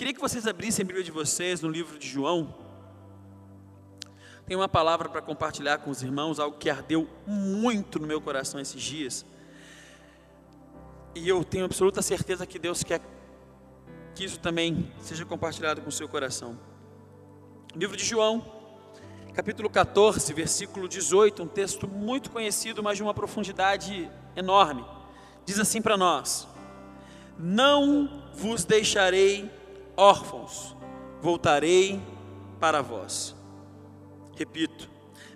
Queria que vocês abrissem a Bíblia de vocês no livro de João. Tem uma palavra para compartilhar com os irmãos, algo que ardeu muito no meu coração esses dias. E eu tenho absoluta certeza que Deus quer que isso também seja compartilhado com o seu coração. Livro de João, capítulo 14, versículo 18, um texto muito conhecido, mas de uma profundidade enorme. Diz assim para nós: Não vos deixarei órfãos, voltarei para vós. Repito,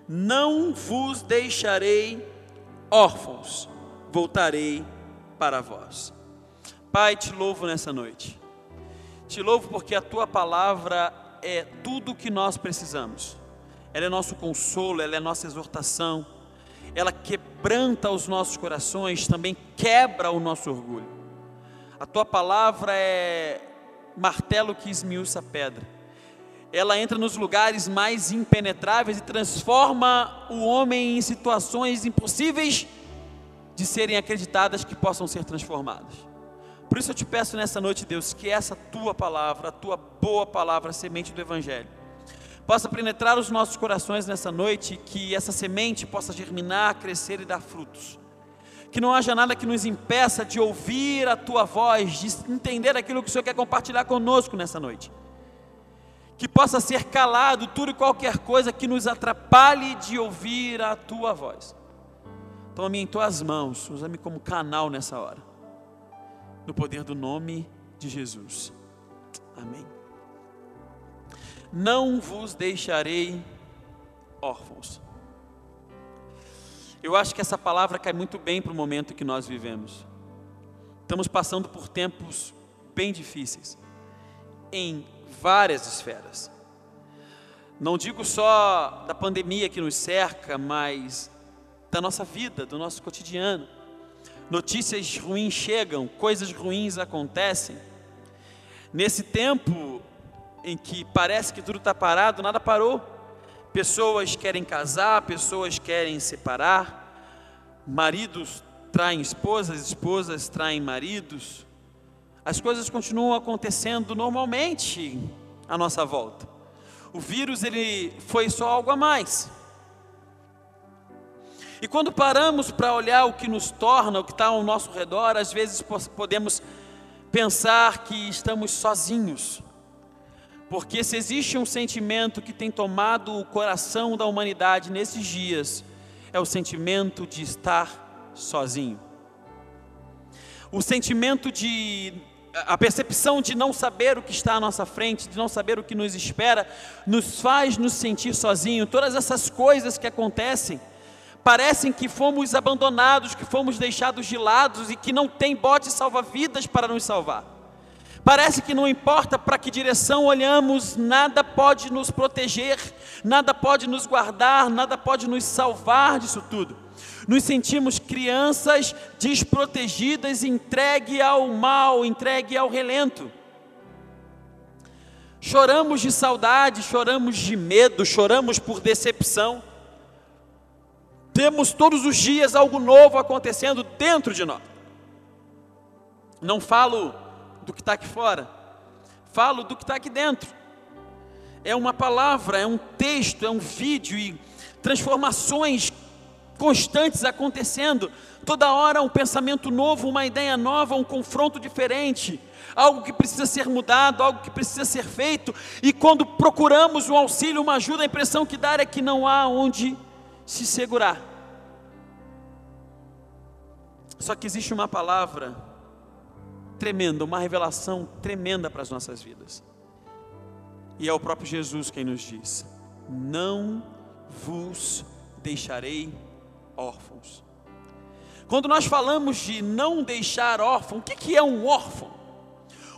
não vos deixarei órfãos, voltarei para vós. Pai, te louvo nessa noite. Te louvo porque a tua palavra é tudo o que nós precisamos. Ela é nosso consolo, ela é nossa exortação. Ela quebranta os nossos corações, também quebra o nosso orgulho. A tua palavra é martelo que esmiuça a pedra. Ela entra nos lugares mais impenetráveis e transforma o homem em situações impossíveis de serem acreditadas que possam ser transformadas. Por isso eu te peço nessa noite, Deus, que essa tua palavra, a tua boa palavra, a semente do Evangelho, possa penetrar os nossos corações nessa noite, que essa semente possa germinar, crescer e dar frutos. Que não haja nada que nos impeça de ouvir a tua voz, de entender aquilo que o Senhor quer compartilhar conosco nessa noite. Que possa ser calado tudo e qualquer coisa que nos atrapalhe de ouvir a tua voz. Toma-me em tuas mãos, usa-me como canal nessa hora. No poder do nome de Jesus. Amém. Não vos deixarei órfãos. Eu acho que essa palavra cai muito bem para o momento que nós vivemos. Estamos passando por tempos bem difíceis, em várias esferas. Não digo só da pandemia que nos cerca, mas da nossa vida, do nosso cotidiano. Notícias ruins chegam, coisas ruins acontecem. Nesse tempo em que parece que tudo está parado, nada parou. Pessoas querem casar, pessoas querem separar, maridos traem esposas, esposas traem maridos. As coisas continuam acontecendo normalmente à nossa volta. O vírus ele foi só algo a mais. E quando paramos para olhar o que nos torna, o que está ao nosso redor, às vezes podemos pensar que estamos sozinhos. Porque se existe um sentimento que tem tomado o coração da humanidade nesses dias, é o sentimento de estar sozinho. O sentimento de a percepção de não saber o que está à nossa frente, de não saber o que nos espera, nos faz nos sentir sozinhos. Todas essas coisas que acontecem, parecem que fomos abandonados, que fomos deixados de lado e que não tem bote salva-vidas para nos salvar. Parece que não importa para que direção olhamos, nada pode nos proteger, nada pode nos guardar, nada pode nos salvar disso tudo. Nos sentimos crianças desprotegidas, entregue ao mal, entregue ao relento. Choramos de saudade, choramos de medo, choramos por decepção temos todos os dias algo novo acontecendo dentro de nós. Não falo do que está aqui fora, falo do que está aqui dentro. É uma palavra, é um texto, é um vídeo e transformações constantes acontecendo. Toda hora um pensamento novo, uma ideia nova, um confronto diferente, algo que precisa ser mudado, algo que precisa ser feito. E quando procuramos um auxílio, uma ajuda, a impressão que dá é que não há onde se segurar. Só que existe uma palavra tremenda, uma revelação tremenda para as nossas vidas. E é o próprio Jesus quem nos diz: Não vos deixarei órfãos. Quando nós falamos de não deixar órfão, o que é um órfão?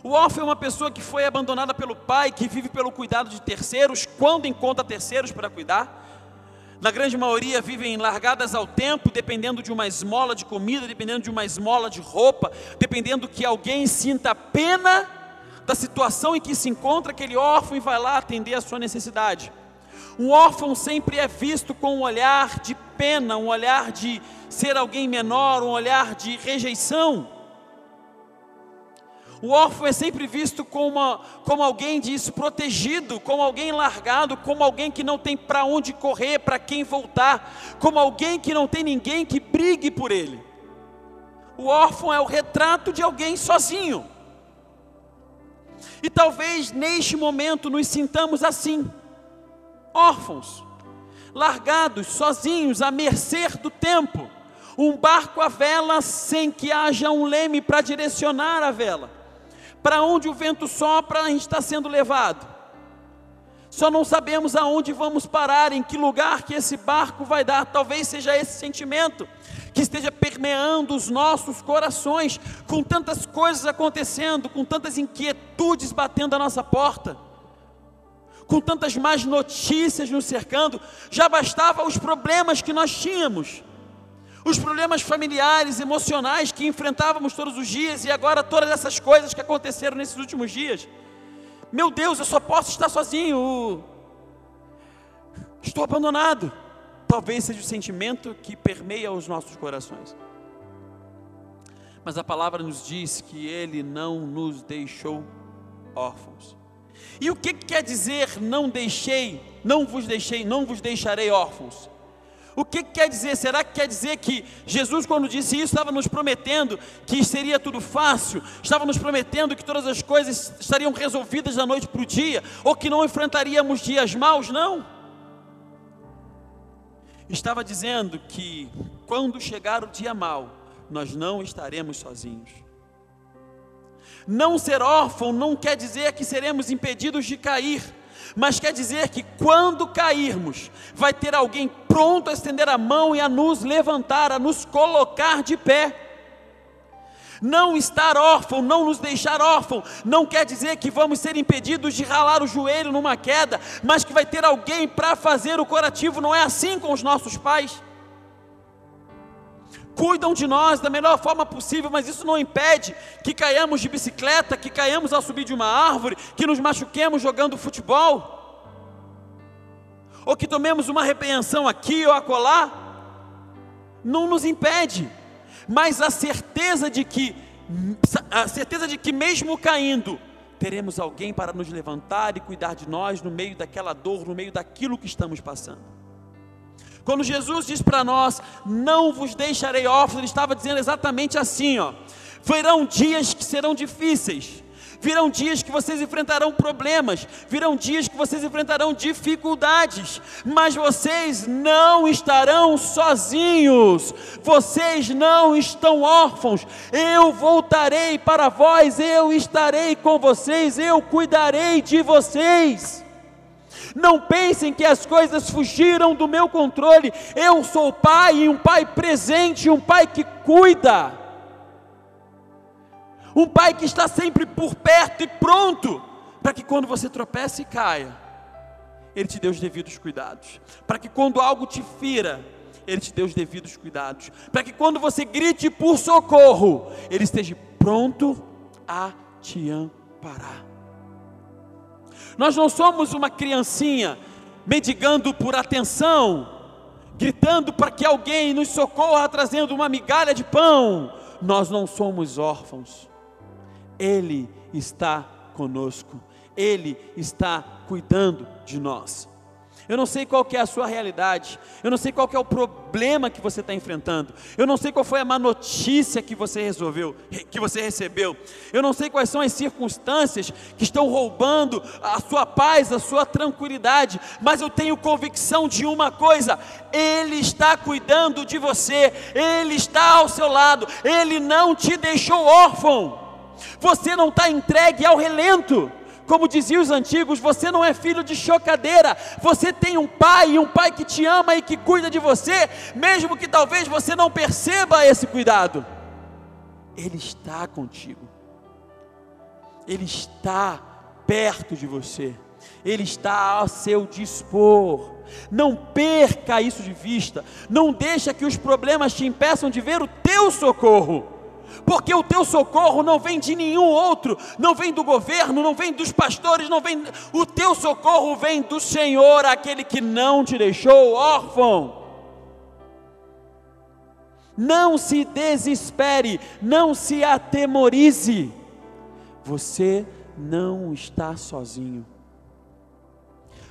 O órfão é uma pessoa que foi abandonada pelo pai, que vive pelo cuidado de terceiros, quando encontra terceiros para cuidar na grande maioria vivem largadas ao tempo, dependendo de uma esmola de comida, dependendo de uma esmola de roupa, dependendo que alguém sinta pena da situação em que se encontra aquele órfão e vai lá atender a sua necessidade. Um órfão sempre é visto com um olhar de pena, um olhar de ser alguém menor, um olhar de rejeição. O órfão é sempre visto como, uma, como alguém desprotegido, como alguém largado, como alguém que não tem para onde correr, para quem voltar, como alguém que não tem ninguém que brigue por ele. O órfão é o retrato de alguém sozinho. E talvez neste momento nos sintamos assim, órfãos, largados, sozinhos, à mercê do tempo. Um barco à vela sem que haja um leme para direcionar a vela para onde o vento sopra, a gente está sendo levado. Só não sabemos aonde vamos parar, em que lugar que esse barco vai dar. Talvez seja esse sentimento que esteja permeando os nossos corações, com tantas coisas acontecendo, com tantas inquietudes batendo à nossa porta, com tantas más notícias nos cercando. Já bastava os problemas que nós tínhamos os problemas familiares, emocionais que enfrentávamos todos os dias e agora todas essas coisas que aconteceram nesses últimos dias. Meu Deus, eu só posso estar sozinho. Estou abandonado. Talvez seja o sentimento que permeia os nossos corações. Mas a palavra nos diz que Ele não nos deixou órfãos. E o que quer dizer não deixei, não vos deixei, não vos deixarei órfãos? O que, que quer dizer? Será que quer dizer que Jesus, quando disse isso, estava nos prometendo que seria tudo fácil, estava nos prometendo que todas as coisas estariam resolvidas da noite para o dia, ou que não enfrentaríamos dias maus? Não. Estava dizendo que quando chegar o dia mau, nós não estaremos sozinhos. Não ser órfão não quer dizer que seremos impedidos de cair mas quer dizer que quando cairmos, vai ter alguém pronto a estender a mão e a nos levantar, a nos colocar de pé. Não estar órfão, não nos deixar órfão, não quer dizer que vamos ser impedidos de ralar o joelho numa queda, mas que vai ter alguém para fazer o curativo, não é assim com os nossos pais cuidam de nós da melhor forma possível, mas isso não impede que caiamos de bicicleta, que caiamos ao subir de uma árvore, que nos machuquemos jogando futebol, ou que tomemos uma repreensão aqui ou acolá. Não nos impede, mas a certeza de que a certeza de que mesmo caindo, teremos alguém para nos levantar e cuidar de nós no meio daquela dor, no meio daquilo que estamos passando. Quando Jesus diz para nós, não vos deixarei órfãos, ele estava dizendo exatamente assim, ó. Virão dias que serão difíceis, virão dias que vocês enfrentarão problemas, virão dias que vocês enfrentarão dificuldades, mas vocês não estarão sozinhos, vocês não estão órfãos. Eu voltarei para vós, eu estarei com vocês, eu cuidarei de vocês. Não pensem que as coisas fugiram do meu controle. Eu sou pai, e um pai presente, um pai que cuida. Um pai que está sempre por perto e pronto para que quando você tropeça e caia, ele te dê os devidos cuidados. Para que quando algo te fira, ele te dê os devidos cuidados. Para que quando você grite por socorro, ele esteja pronto a te amparar. Nós não somos uma criancinha mendigando por atenção, gritando para que alguém nos socorra trazendo uma migalha de pão. Nós não somos órfãos. Ele está conosco. Ele está cuidando de nós. Eu não sei qual é a sua realidade. Eu não sei qual é o problema que você está enfrentando. Eu não sei qual foi a má notícia que você resolveu, que você recebeu. Eu não sei quais são as circunstâncias que estão roubando a sua paz, a sua tranquilidade. Mas eu tenho convicção de uma coisa: Ele está cuidando de você. Ele está ao seu lado. Ele não te deixou órfão. Você não está entregue ao relento. Como diziam os antigos, você não é filho de chocadeira, você tem um pai, um pai que te ama e que cuida de você, mesmo que talvez você não perceba esse cuidado. Ele está contigo, Ele está perto de você, Ele está ao seu dispor. Não perca isso de vista, não deixa que os problemas te impeçam de ver o teu socorro porque o teu socorro não vem de nenhum outro, não vem do governo, não vem dos pastores, não vem, o teu socorro vem do Senhor, aquele que não te deixou órfão. Não se desespere, não se atemorize. Você não está sozinho.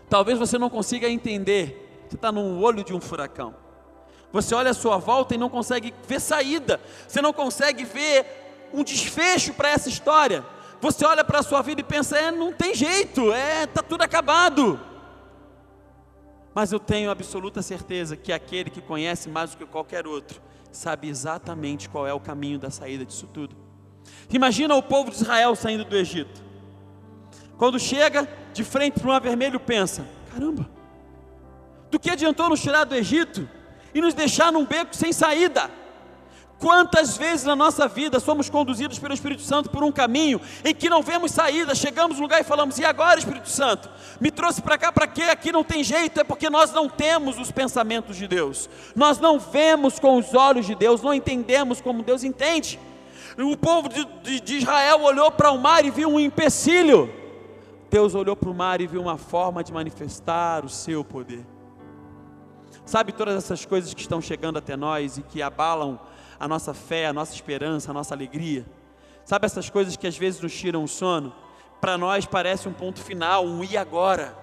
Talvez você não consiga entender. Você está no olho de um furacão. Você olha a sua volta e não consegue ver saída. Você não consegue ver um desfecho para essa história. Você olha para a sua vida e pensa: é, não tem jeito, é, tá tudo acabado. Mas eu tenho absoluta certeza que aquele que conhece mais do que qualquer outro sabe exatamente qual é o caminho da saída disso tudo. Imagina o povo de Israel saindo do Egito. Quando chega de frente para o mar vermelho, pensa: caramba, do que adiantou nos tirar do Egito e nos deixar num beco sem saída? Quantas vezes na nossa vida somos conduzidos pelo Espírito Santo por um caminho em que não vemos saída, chegamos no lugar e falamos: e agora, Espírito Santo? Me trouxe para cá para quê? Aqui não tem jeito, é porque nós não temos os pensamentos de Deus, nós não vemos com os olhos de Deus, não entendemos como Deus entende. O povo de, de, de Israel olhou para o mar e viu um empecilho, Deus olhou para o mar e viu uma forma de manifestar o seu poder. Sabe todas essas coisas que estão chegando até nós e que abalam a nossa fé, a nossa esperança, a nossa alegria. Sabe essas coisas que às vezes nos tiram o sono? Para nós parece um ponto final, um e agora.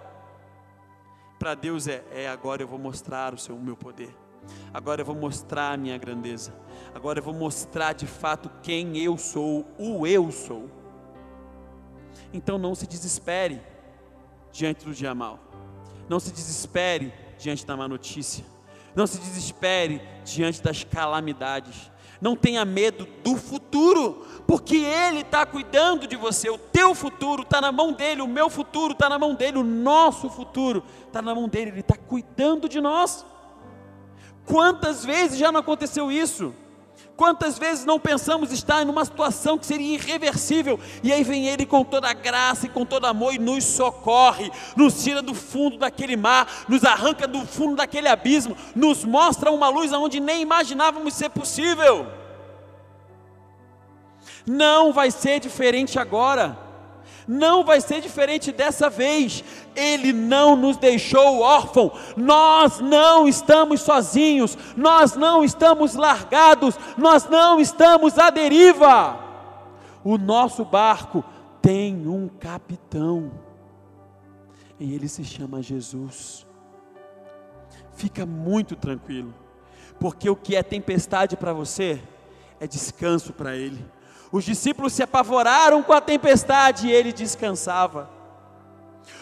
Para Deus é, é agora eu vou mostrar o, seu, o meu poder. Agora eu vou mostrar a minha grandeza. Agora eu vou mostrar de fato quem eu sou, o eu sou. Então não se desespere diante do dia mal. Não se desespere diante da má notícia. Não se desespere diante das calamidades. Não tenha medo do futuro, porque Ele está cuidando de você. O teu futuro está na mão dele, o meu futuro está na mão dele, o nosso futuro está na mão dele. Ele está cuidando de nós. Quantas vezes já não aconteceu isso? Quantas vezes não pensamos estar em uma situação que seria irreversível, e aí vem Ele com toda a graça e com todo amor e nos socorre, nos tira do fundo daquele mar, nos arranca do fundo daquele abismo, nos mostra uma luz aonde nem imaginávamos ser possível. Não vai ser diferente agora. Não vai ser diferente dessa vez. Ele não nos deixou órfão. Nós não estamos sozinhos. Nós não estamos largados. Nós não estamos à deriva. O nosso barco tem um capitão. E ele se chama Jesus. Fica muito tranquilo, porque o que é tempestade para você é descanso para ele. Os discípulos se apavoraram com a tempestade e ele descansava.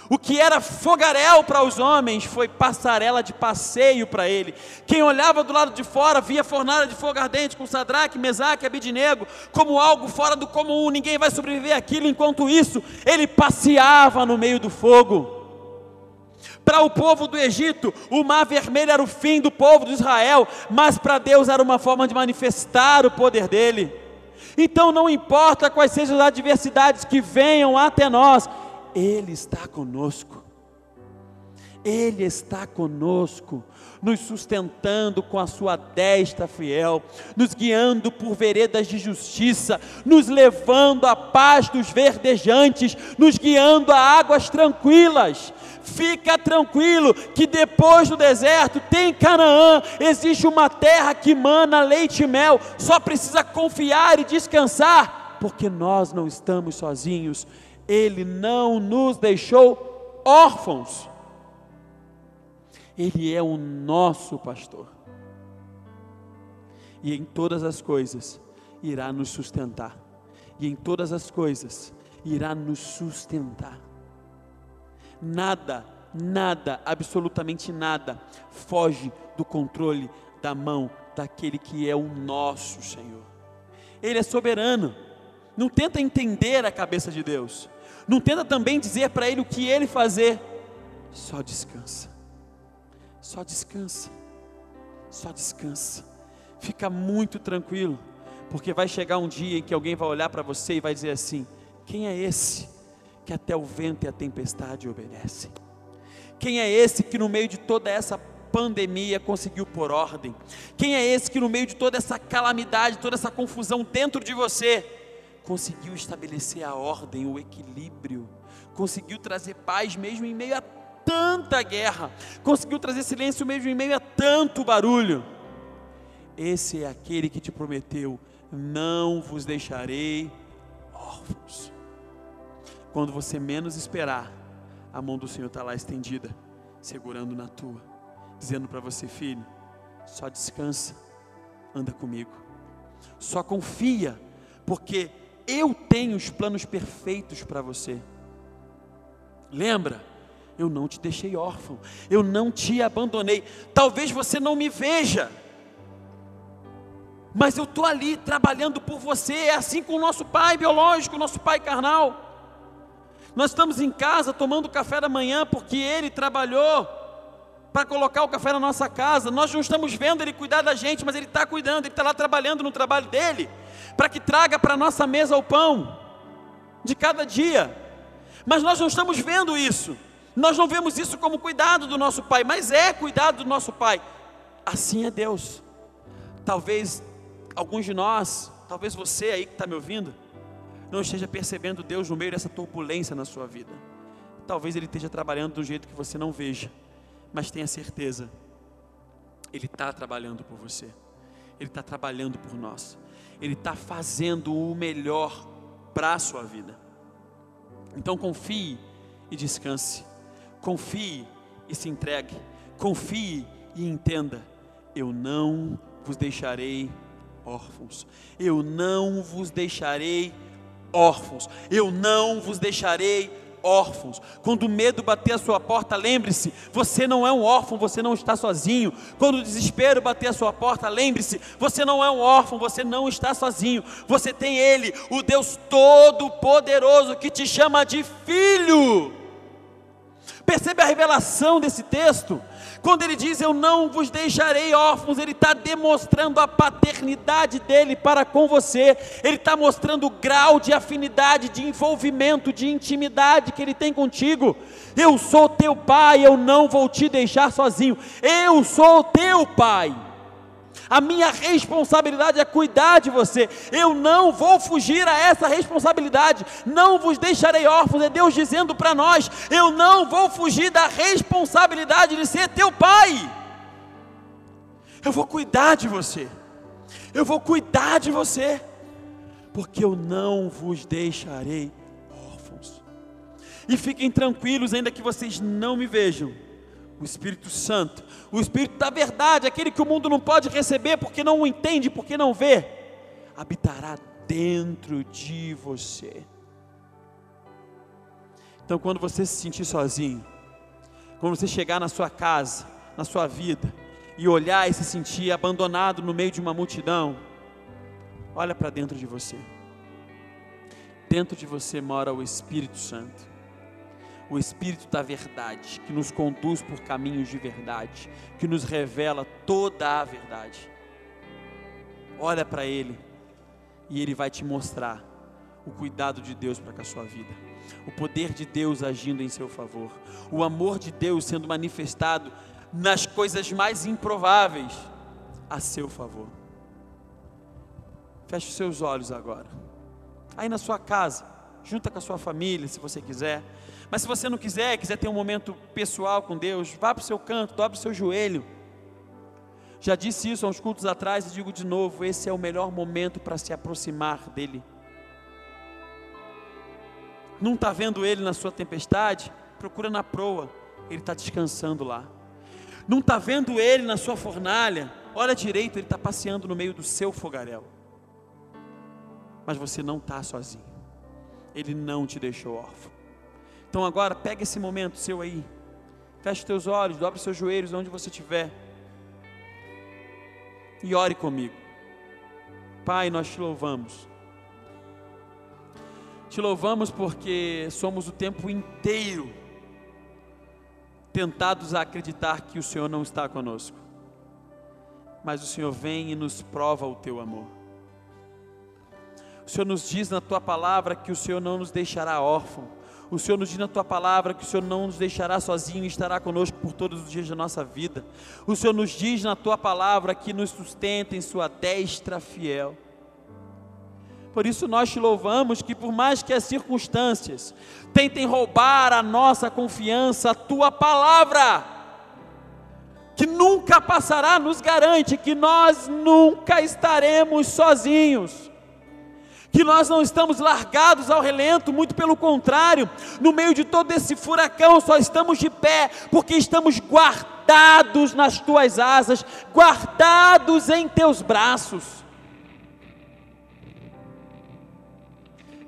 O que era fogaréu para os homens foi passarela de passeio para ele. Quem olhava do lado de fora via fornalha de fogo ardente com Sadraque, Mesaque e Abidinego como algo fora do comum, ninguém vai sobreviver àquilo. Enquanto isso, ele passeava no meio do fogo. Para o povo do Egito, o mar vermelho era o fim do povo de Israel, mas para Deus era uma forma de manifestar o poder dele. Então não importa quais sejam as adversidades que venham até nós, Ele está conosco. Ele está conosco, nos sustentando com a sua destra fiel, nos guiando por veredas de justiça, nos levando à paz dos verdejantes, nos guiando a águas tranquilas. Fica tranquilo que depois do deserto tem Canaã, existe uma terra que mana leite e mel, só precisa confiar e descansar, porque nós não estamos sozinhos, Ele não nos deixou órfãos, Ele é o nosso pastor, e em todas as coisas irá nos sustentar, e em todas as coisas irá nos sustentar nada, nada, absolutamente nada, foge do controle da mão daquele que é o nosso Senhor. Ele é soberano. Não tenta entender a cabeça de Deus. Não tenta também dizer para ele o que ele fazer. Só descansa. Só descansa. Só descansa. Fica muito tranquilo, porque vai chegar um dia em que alguém vai olhar para você e vai dizer assim: quem é esse? Que até o vento e a tempestade obedecem. Quem é esse que no meio de toda essa pandemia conseguiu pôr ordem? Quem é esse que no meio de toda essa calamidade, toda essa confusão dentro de você, conseguiu estabelecer a ordem, o equilíbrio, conseguiu trazer paz mesmo em meio a tanta guerra, conseguiu trazer silêncio mesmo em meio a tanto barulho? Esse é aquele que te prometeu: não vos deixarei órfãos quando você menos esperar, a mão do Senhor está lá estendida, segurando na tua, dizendo para você, filho, só descansa, anda comigo, só confia, porque eu tenho os planos perfeitos para você. Lembra? Eu não te deixei órfão, eu não te abandonei. Talvez você não me veja, mas eu estou ali trabalhando por você. É assim com o nosso pai biológico, nosso pai carnal. Nós estamos em casa tomando café da manhã porque ele trabalhou para colocar o café na nossa casa. Nós não estamos vendo ele cuidar da gente, mas ele está cuidando, ele está lá trabalhando no trabalho dele, para que traga para a nossa mesa o pão de cada dia. Mas nós não estamos vendo isso. Nós não vemos isso como cuidado do nosso pai, mas é cuidado do nosso pai. Assim é Deus. Talvez alguns de nós, talvez você aí que está me ouvindo, não esteja percebendo Deus no meio dessa turbulência na sua vida. Talvez Ele esteja trabalhando um jeito que você não veja, mas tenha certeza, Ele está trabalhando por você, Ele está trabalhando por nós, Ele está fazendo o melhor para a sua vida. Então confie e descanse, confie e se entregue, confie e entenda: eu não vos deixarei órfãos, eu não vos deixarei órfãos, eu não vos deixarei órfãos. Quando o medo bater a sua porta, lembre-se: você não é um órfão, você não está sozinho. Quando o desespero bater a sua porta, lembre-se: você não é um órfão, você não está sozinho. Você tem Ele, o Deus Todo-Poderoso, que te chama de filho. Percebe a revelação desse texto? Quando ele diz eu não vos deixarei órfãos, ele está demonstrando a paternidade dele para com você, ele está mostrando o grau de afinidade, de envolvimento, de intimidade que ele tem contigo. Eu sou teu pai, eu não vou te deixar sozinho, eu sou teu pai. A minha responsabilidade é cuidar de você. Eu não vou fugir a essa responsabilidade. Não vos deixarei órfãos. É Deus dizendo para nós: Eu não vou fugir da responsabilidade de ser teu pai. Eu vou cuidar de você. Eu vou cuidar de você. Porque eu não vos deixarei órfãos. E fiquem tranquilos, ainda que vocês não me vejam o Espírito Santo, o Espírito da verdade, aquele que o mundo não pode receber porque não o entende, porque não vê, habitará dentro de você. Então, quando você se sentir sozinho, quando você chegar na sua casa, na sua vida, e olhar e se sentir abandonado no meio de uma multidão, olha para dentro de você. Dentro de você mora o Espírito Santo o Espírito da verdade, que nos conduz por caminhos de verdade, que nos revela toda a verdade. Olha para Ele e Ele vai te mostrar o cuidado de Deus para com a sua vida, o poder de Deus agindo em seu favor, o amor de Deus sendo manifestado nas coisas mais improváveis a seu favor. Feche os seus olhos agora. Aí na sua casa, junta com a sua família, se você quiser. Mas se você não quiser, quiser ter um momento pessoal com Deus, vá para o seu canto, dobre o seu joelho. Já disse isso há uns cultos atrás e digo de novo: esse é o melhor momento para se aproximar dEle. Não está vendo Ele na sua tempestade? Procura na proa, Ele está descansando lá. Não está vendo Ele na sua fornalha? Olha direito, Ele está passeando no meio do seu fogaréu. Mas você não está sozinho. Ele não te deixou órfão. Então agora pega esse momento seu aí. Feche teus olhos, dobre seus joelhos onde você estiver. E ore comigo. Pai, nós te louvamos. Te louvamos porque somos o tempo inteiro tentados a acreditar que o Senhor não está conosco. Mas o Senhor vem e nos prova o teu amor. O Senhor nos diz na tua palavra que o Senhor não nos deixará órfãos o Senhor nos diz na tua palavra que o Senhor não nos deixará sozinho e estará conosco por todos os dias da nossa vida. O Senhor nos diz na tua palavra que nos sustenta em sua destra fiel. Por isso nós te louvamos que por mais que as circunstâncias tentem roubar a nossa confiança, a tua palavra que nunca passará nos garante que nós nunca estaremos sozinhos que nós não estamos largados ao relento, muito pelo contrário, no meio de todo esse furacão, só estamos de pé, porque estamos guardados nas tuas asas, guardados em teus braços.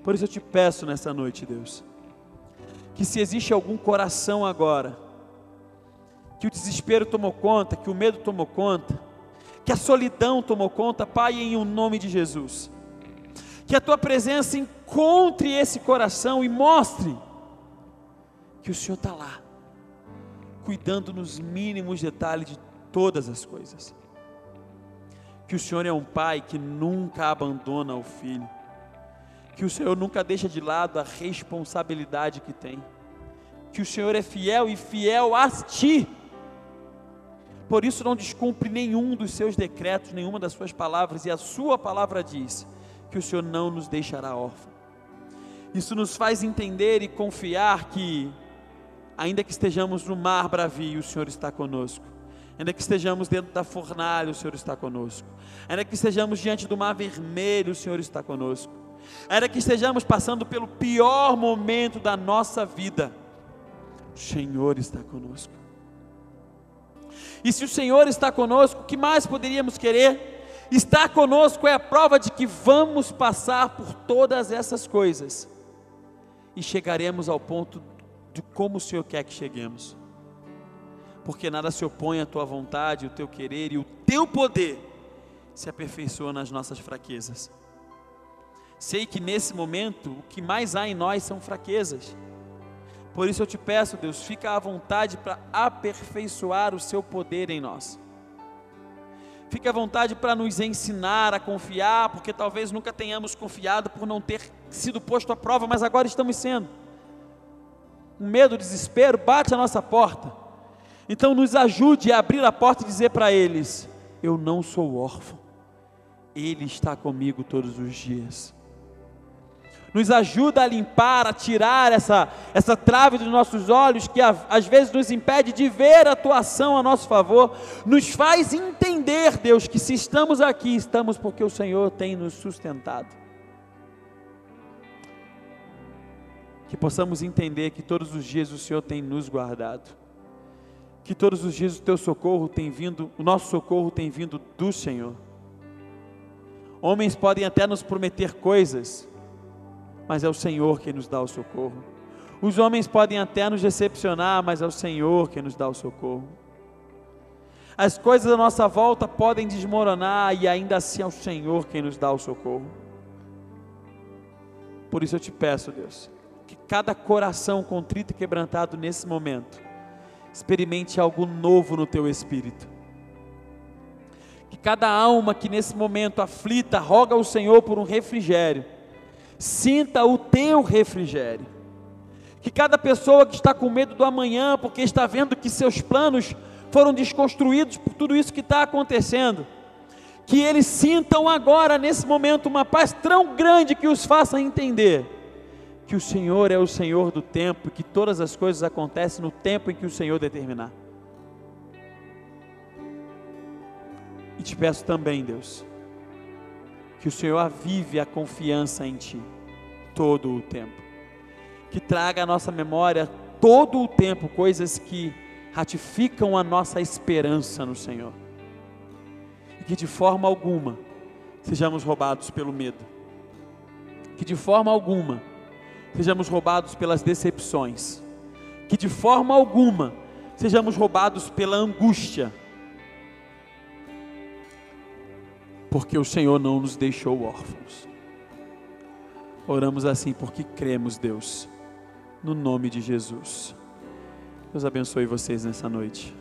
Por isso eu te peço nessa noite, Deus, que se existe algum coração agora, que o desespero tomou conta, que o medo tomou conta, que a solidão tomou conta, Pai, em o nome de Jesus que a tua presença encontre esse coração e mostre que o Senhor está lá, cuidando nos mínimos detalhes de todas as coisas. Que o Senhor é um pai que nunca abandona o filho, que o Senhor nunca deixa de lado a responsabilidade que tem, que o Senhor é fiel e fiel a ti. Por isso não descumpre nenhum dos seus decretos, nenhuma das suas palavras, e a sua palavra diz: que o Senhor não nos deixará órfãos. Isso nos faz entender e confiar que, ainda que estejamos no mar bravio, o Senhor está conosco. Ainda que estejamos dentro da fornalha, o Senhor está conosco. Ainda que estejamos diante do mar vermelho, o Senhor está conosco. Ainda que estejamos passando pelo pior momento da nossa vida, o Senhor está conosco. E se o Senhor está conosco, o que mais poderíamos querer? Estar conosco é a prova de que vamos passar por todas essas coisas e chegaremos ao ponto de como o Senhor quer que cheguemos. Porque nada se opõe à tua vontade, o teu querer e o teu poder se aperfeiçoa nas nossas fraquezas. Sei que nesse momento o que mais há em nós são fraquezas. Por isso eu te peço, Deus, fica à vontade para aperfeiçoar o seu poder em nós. Fique à vontade para nos ensinar a confiar, porque talvez nunca tenhamos confiado por não ter sido posto à prova, mas agora estamos sendo. O medo, o desespero bate a nossa porta. Então nos ajude a abrir a porta e dizer para eles: Eu não sou órfão, Ele está comigo todos os dias nos ajuda a limpar, a tirar essa, essa trave dos nossos olhos que às vezes nos impede de ver a tua ação a nosso favor, nos faz entender, Deus, que se estamos aqui, estamos porque o Senhor tem nos sustentado. Que possamos entender que todos os dias o Senhor tem nos guardado, que todos os dias o teu socorro tem vindo, o nosso socorro tem vindo do Senhor. Homens podem até nos prometer coisas, mas é o Senhor quem nos dá o socorro. Os homens podem até nos decepcionar, mas é o Senhor quem nos dá o socorro. As coisas à nossa volta podem desmoronar e ainda assim é o Senhor quem nos dá o socorro. Por isso eu te peço, Deus, que cada coração contrito e quebrantado nesse momento experimente algo novo no teu espírito. Que cada alma que nesse momento aflita roga ao Senhor por um refrigério sinta o teu refrigério. Que cada pessoa que está com medo do amanhã, porque está vendo que seus planos foram desconstruídos por tudo isso que está acontecendo, que eles sintam agora, nesse momento, uma paz tão grande que os faça entender que o Senhor é o Senhor do tempo, que todas as coisas acontecem no tempo em que o Senhor determinar. E te peço também, Deus, que o Senhor avive a confiança em Ti todo o tempo. Que traga à nossa memória todo o tempo coisas que ratificam a nossa esperança no Senhor. E que de forma alguma sejamos roubados pelo medo. Que de forma alguma sejamos roubados pelas decepções. Que de forma alguma sejamos roubados pela angústia porque o Senhor não nos deixou órfãos. Oramos assim porque cremos, Deus, no nome de Jesus. Deus abençoe vocês nessa noite.